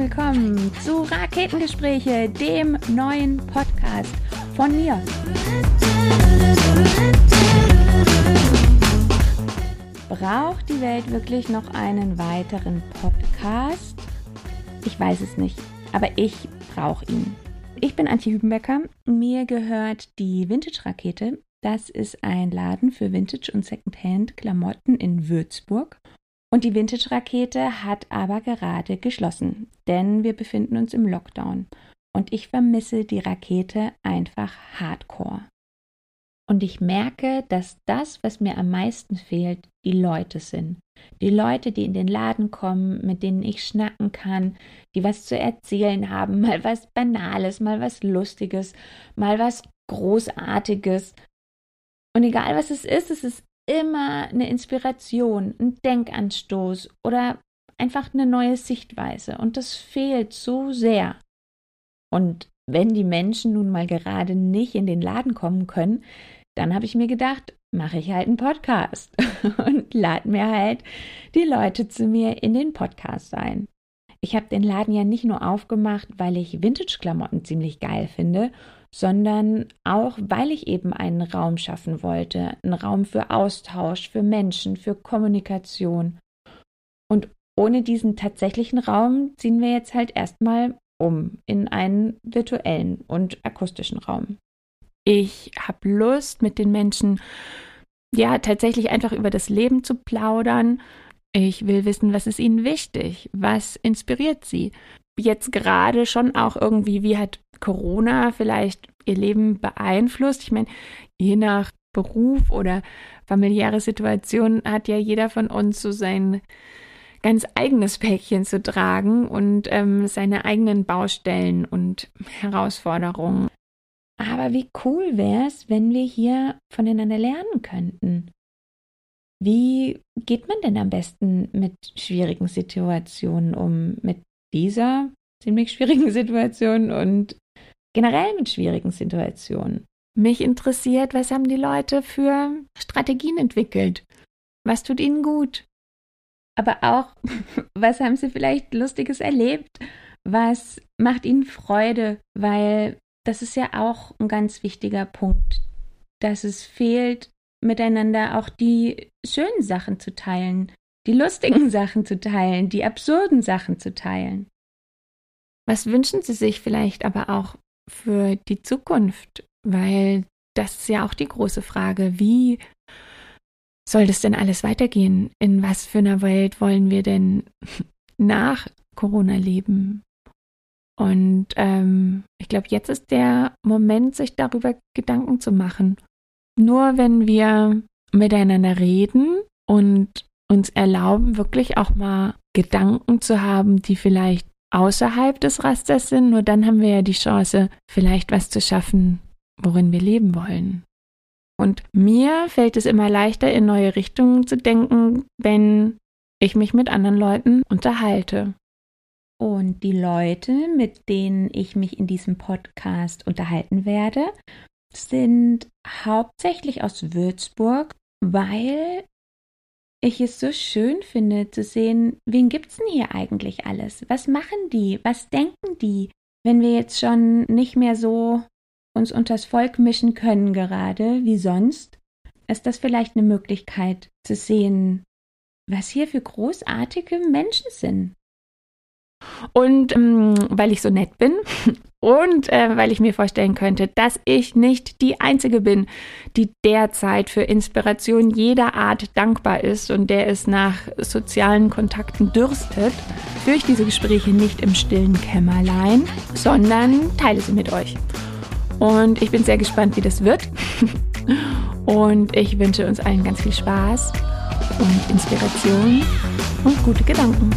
willkommen zu Raketengespräche, dem neuen Podcast von mir. Braucht die Welt wirklich noch einen weiteren Podcast? Ich weiß es nicht, aber ich brauche ihn. Ich bin Antje Hübenbecker. Mir gehört die Vintage-Rakete. Das ist ein Laden für Vintage- und Secondhand-Klamotten in Würzburg. Und die Vintage-Rakete hat aber gerade geschlossen, denn wir befinden uns im Lockdown. Und ich vermisse die Rakete einfach hardcore. Und ich merke, dass das, was mir am meisten fehlt, die Leute sind. Die Leute, die in den Laden kommen, mit denen ich schnacken kann, die was zu erzählen haben, mal was Banales, mal was Lustiges, mal was Großartiges. Und egal was es ist, es ist immer eine Inspiration, ein Denkanstoß oder einfach eine neue Sichtweise. Und das fehlt so sehr. Und wenn die Menschen nun mal gerade nicht in den Laden kommen können, dann habe ich mir gedacht, mache ich halt einen Podcast und lade mir halt die Leute zu mir in den Podcast ein. Ich habe den Laden ja nicht nur aufgemacht, weil ich Vintage-Klamotten ziemlich geil finde, sondern auch, weil ich eben einen Raum schaffen wollte, einen Raum für Austausch, für Menschen, für Kommunikation. Und ohne diesen tatsächlichen Raum ziehen wir jetzt halt erstmal um in einen virtuellen und akustischen Raum. Ich habe Lust, mit den Menschen ja tatsächlich einfach über das Leben zu plaudern. Ich will wissen, was ist ihnen wichtig, was inspiriert sie. Jetzt gerade schon auch irgendwie, wie hat Corona vielleicht ihr Leben beeinflusst? Ich meine, je nach Beruf oder familiäre Situation hat ja jeder von uns so sein ganz eigenes Päckchen zu tragen und ähm, seine eigenen Baustellen und Herausforderungen. Aber wie cool wäre es, wenn wir hier voneinander lernen könnten? Wie geht man denn am besten mit schwierigen Situationen um? Mit dieser ziemlich schwierigen Situation und generell mit schwierigen Situationen? Mich interessiert, was haben die Leute für Strategien entwickelt? Was tut ihnen gut? Aber auch, was haben sie vielleicht Lustiges erlebt? Was macht ihnen Freude? Weil das ist ja auch ein ganz wichtiger Punkt, dass es fehlt, miteinander auch die schönen Sachen zu teilen, die lustigen Sachen zu teilen, die absurden Sachen zu teilen. Was wünschen Sie sich vielleicht aber auch für die Zukunft? Weil das ist ja auch die große Frage. Wie soll das denn alles weitergehen? In was für einer Welt wollen wir denn nach Corona leben? Und ähm, ich glaube, jetzt ist der Moment, sich darüber Gedanken zu machen. Nur wenn wir miteinander reden und uns erlauben, wirklich auch mal Gedanken zu haben, die vielleicht außerhalb des Rasters sind, nur dann haben wir ja die Chance, vielleicht was zu schaffen, worin wir leben wollen. Und mir fällt es immer leichter, in neue Richtungen zu denken, wenn ich mich mit anderen Leuten unterhalte. Und die Leute, mit denen ich mich in diesem Podcast unterhalten werde, sind hauptsächlich aus Würzburg, weil ich es so schön finde zu sehen, wen gibt's denn hier eigentlich alles? Was machen die? Was denken die? Wenn wir jetzt schon nicht mehr so uns unters Volk mischen können gerade wie sonst, ist das vielleicht eine Möglichkeit zu sehen, was hier für großartige Menschen sind. Und ähm, weil ich so nett bin und äh, weil ich mir vorstellen könnte, dass ich nicht die Einzige bin, die derzeit für Inspiration jeder Art dankbar ist und der es nach sozialen Kontakten dürstet, führe ich diese Gespräche nicht im stillen Kämmerlein, sondern teile sie mit euch. Und ich bin sehr gespannt, wie das wird. Und ich wünsche uns allen ganz viel Spaß und Inspiration und gute Gedanken.